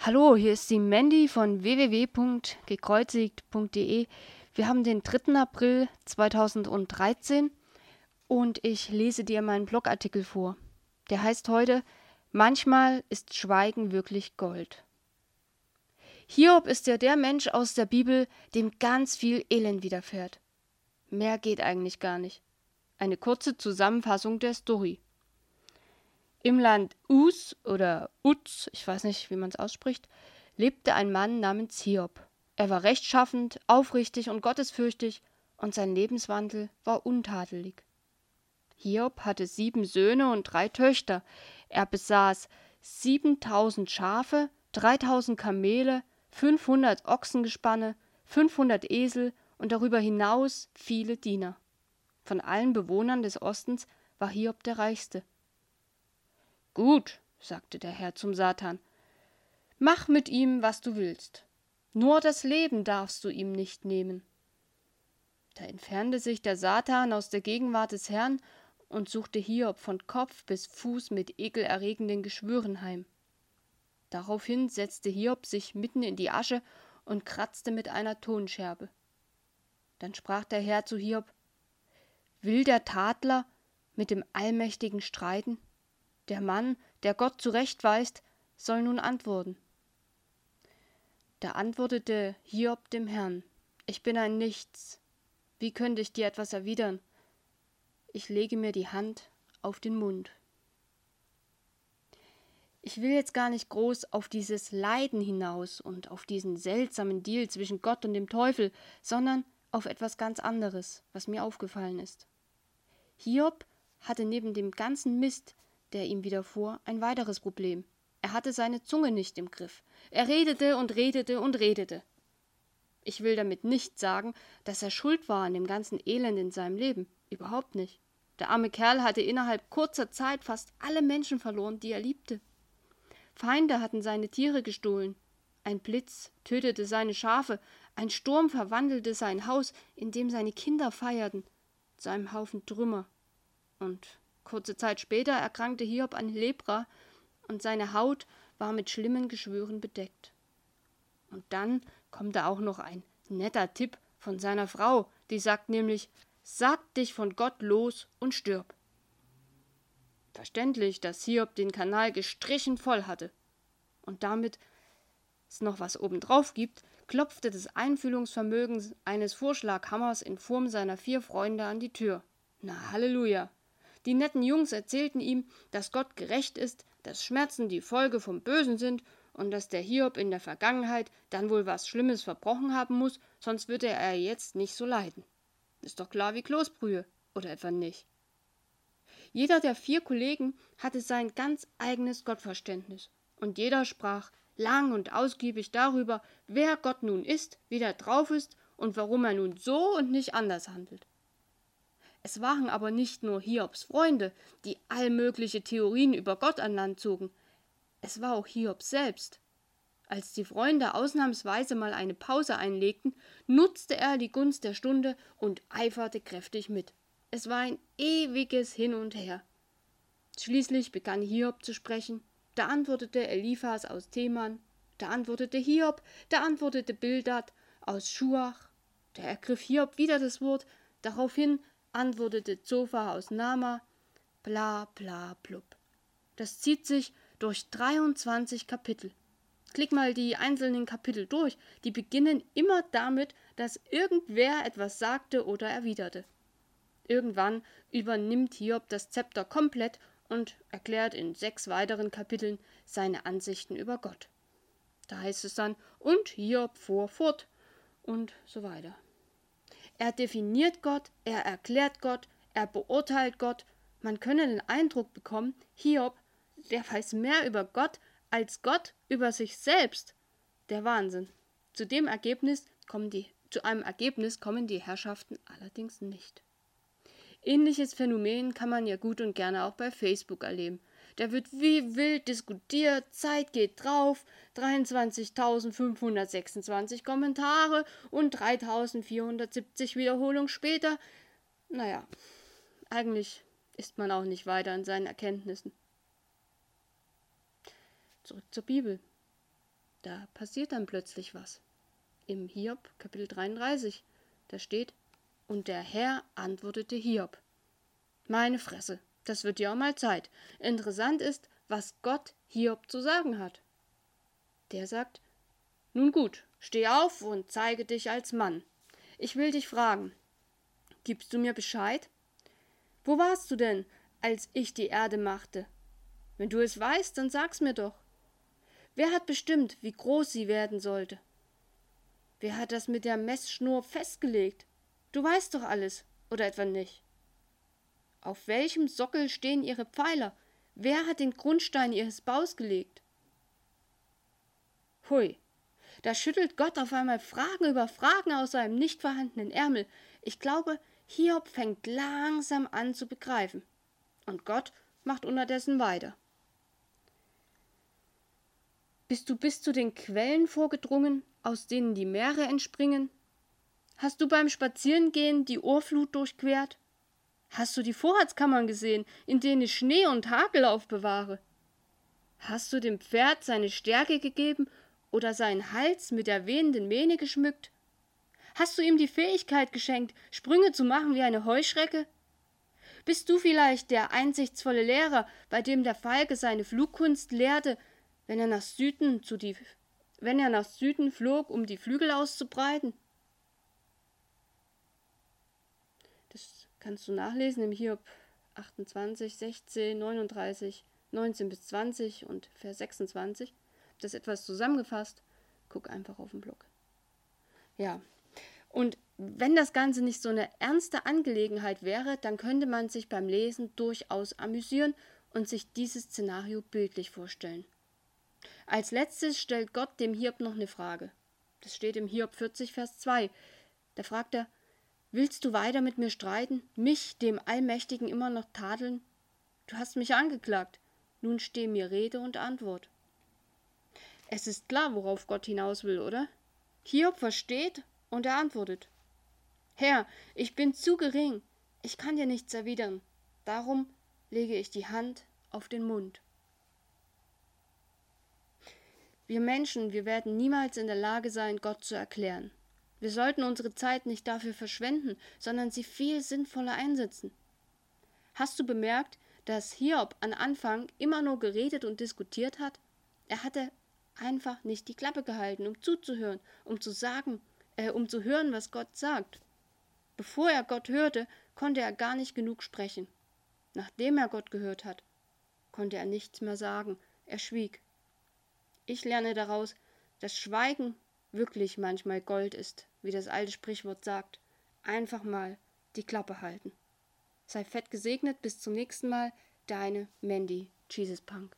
Hallo, hier ist die Mandy von www.gekreuzigt.de. Wir haben den 3. April 2013 und ich lese dir meinen Blogartikel vor. Der heißt heute Manchmal ist Schweigen wirklich Gold. Hiob ist ja der Mensch aus der Bibel, dem ganz viel Elend widerfährt. Mehr geht eigentlich gar nicht. Eine kurze Zusammenfassung der Story. Im Land Us oder Uz, ich weiß nicht, wie man es ausspricht, lebte ein Mann namens Hiob. Er war rechtschaffend, aufrichtig und gottesfürchtig, und sein Lebenswandel war untadelig. Hiob hatte sieben Söhne und drei Töchter. Er besaß siebentausend Schafe, dreitausend Kamele, fünfhundert Ochsengespanne, fünfhundert Esel und darüber hinaus viele Diener. Von allen Bewohnern des Ostens war Hiob der reichste. Gut, sagte der Herr zum Satan, mach mit ihm, was du willst. Nur das Leben darfst du ihm nicht nehmen. Da entfernte sich der Satan aus der Gegenwart des Herrn und suchte Hiob von Kopf bis Fuß mit ekelerregenden Geschwüren heim. Daraufhin setzte Hiob sich mitten in die Asche und kratzte mit einer Tonscherbe. Dann sprach der Herr zu Hiob: Will der Tadler mit dem Allmächtigen streiten? Der Mann, der Gott zurechtweist, soll nun antworten. Da antwortete Hiob dem Herrn: Ich bin ein Nichts. Wie könnte ich dir etwas erwidern? Ich lege mir die Hand auf den Mund. Ich will jetzt gar nicht groß auf dieses Leiden hinaus und auf diesen seltsamen Deal zwischen Gott und dem Teufel, sondern auf etwas ganz anderes, was mir aufgefallen ist. Hiob hatte neben dem ganzen Mist, der ihm widerfuhr, ein weiteres Problem. Er hatte seine Zunge nicht im Griff. Er redete und redete und redete. Ich will damit nicht sagen, dass er schuld war an dem ganzen Elend in seinem Leben. Überhaupt nicht. Der arme Kerl hatte innerhalb kurzer Zeit fast alle Menschen verloren, die er liebte. Feinde hatten seine Tiere gestohlen. Ein Blitz tötete seine Schafe, ein Sturm verwandelte sein Haus, in dem seine Kinder feierten, zu einem Haufen Trümmer. Und kurze Zeit später erkrankte Hiob an Lepra, und seine Haut war mit schlimmen Geschwüren bedeckt. Und dann kommt da auch noch ein netter Tipp von seiner Frau, die sagt nämlich, sag dich von Gott los und stirb. Verständlich, dass Hiob den Kanal gestrichen voll hatte. Und damit es noch was obendrauf gibt, klopfte das Einfühlungsvermögen eines Vorschlaghammers in Form seiner vier Freunde an die Tür. Na Halleluja! Die netten Jungs erzählten ihm, dass Gott gerecht ist, dass Schmerzen die Folge vom Bösen sind und dass der Hiob in der Vergangenheit dann wohl was Schlimmes verbrochen haben muss, sonst würde er jetzt nicht so leiden. Ist doch klar wie Kloßbrühe, oder etwa nicht? Jeder der vier Kollegen hatte sein ganz eigenes Gottverständnis, und jeder sprach lang und ausgiebig darüber, wer Gott nun ist, wie der drauf ist und warum er nun so und nicht anders handelt. Es waren aber nicht nur Hiobs Freunde, die allmögliche Theorien über Gott an Land zogen, es war auch Hiob selbst. Als die Freunde ausnahmsweise mal eine Pause einlegten, nutzte er die Gunst der Stunde und eiferte kräftig mit. Es war ein ewiges Hin und Her. Schließlich begann Hiob zu sprechen, da antwortete Eliphas aus Theman, da antwortete Hiob, da antwortete Bildad aus Schuach, da ergriff Hiob wieder das Wort, daraufhin antwortete Zophar aus Nama, bla bla blub. Das zieht sich durch 23 Kapitel. Klick mal die einzelnen Kapitel durch. Die beginnen immer damit, dass irgendwer etwas sagte oder erwiderte. Irgendwann übernimmt Hiob das Zepter komplett und erklärt in sechs weiteren Kapiteln seine Ansichten über Gott. Da heißt es dann, und Hiob fuhr fort und so weiter. Er definiert Gott, er erklärt Gott, er beurteilt Gott. Man könne den Eindruck bekommen, Hiob, der weiß mehr über Gott als Gott über sich selbst. Der Wahnsinn. Zu dem Ergebnis kommen die, zu einem Ergebnis kommen die Herrschaften allerdings nicht. Ähnliches Phänomen kann man ja gut und gerne auch bei Facebook erleben. Da wird wie wild diskutiert, Zeit geht drauf, 23.526 Kommentare und 3.470 Wiederholungen später. Naja, eigentlich ist man auch nicht weiter in seinen Erkenntnissen. Zurück zur Bibel. Da passiert dann plötzlich was. Im Hiob Kapitel 33, da steht, und der Herr antwortete Hiob. Meine Fresse, das wird ja auch mal Zeit. Interessant ist, was Gott Hiob zu sagen hat. Der sagt, nun gut, steh auf und zeige dich als Mann. Ich will dich fragen, gibst du mir Bescheid? Wo warst du denn, als ich die Erde machte? Wenn du es weißt, dann sag's mir doch. Wer hat bestimmt, wie groß sie werden sollte? Wer hat das mit der Messschnur festgelegt? Du weißt doch alles, oder etwa nicht? Auf welchem Sockel stehen ihre Pfeiler? Wer hat den Grundstein ihres Baus gelegt? Hui, da schüttelt Gott auf einmal Fragen über Fragen aus seinem nicht vorhandenen Ärmel. Ich glaube, Hiob fängt langsam an zu begreifen. Und Gott macht unterdessen weiter. Bist du bis zu den Quellen vorgedrungen, aus denen die Meere entspringen? Hast du beim Spazierengehen die Ohrflut durchquert? Hast du die Vorratskammern gesehen, in denen ich Schnee und Hagel aufbewahre? Hast du dem Pferd seine Stärke gegeben oder seinen Hals mit der wehenden Mähne geschmückt? Hast du ihm die Fähigkeit geschenkt, Sprünge zu machen wie eine Heuschrecke? Bist du vielleicht der einsichtsvolle Lehrer, bei dem der Falke seine Flugkunst lehrte, wenn er nach Süden zu die, wenn er nach Süden flog, um die Flügel auszubreiten? Das kannst du nachlesen im Hiob 28, 16, 39, 19 bis 20 und Vers 26. Das etwas zusammengefasst. Guck einfach auf den Blog. Ja, und wenn das Ganze nicht so eine ernste Angelegenheit wäre, dann könnte man sich beim Lesen durchaus amüsieren und sich dieses Szenario bildlich vorstellen. Als letztes stellt Gott dem Hiob noch eine Frage. Das steht im Hiob 40, Vers 2. Da fragt er, Willst du weiter mit mir streiten, mich, dem Allmächtigen, immer noch tadeln? Du hast mich angeklagt, nun steh mir Rede und Antwort. Es ist klar, worauf Gott hinaus will, oder? Hiob versteht und er antwortet. Herr, ich bin zu gering, ich kann dir nichts erwidern, darum lege ich die Hand auf den Mund. Wir Menschen, wir werden niemals in der Lage sein, Gott zu erklären. Wir sollten unsere Zeit nicht dafür verschwenden, sondern sie viel sinnvoller einsetzen. Hast du bemerkt, dass Hiob an Anfang immer nur geredet und diskutiert hat? Er hatte einfach nicht die Klappe gehalten, um zuzuhören, um zu sagen, äh, um zu hören, was Gott sagt. Bevor er Gott hörte, konnte er gar nicht genug sprechen. Nachdem er Gott gehört hat, konnte er nichts mehr sagen. Er schwieg. Ich lerne daraus, dass Schweigen wirklich manchmal Gold ist, wie das alte Sprichwort sagt. Einfach mal die Klappe halten. Sei fett gesegnet, bis zum nächsten Mal, deine Mandy Jesus Punk.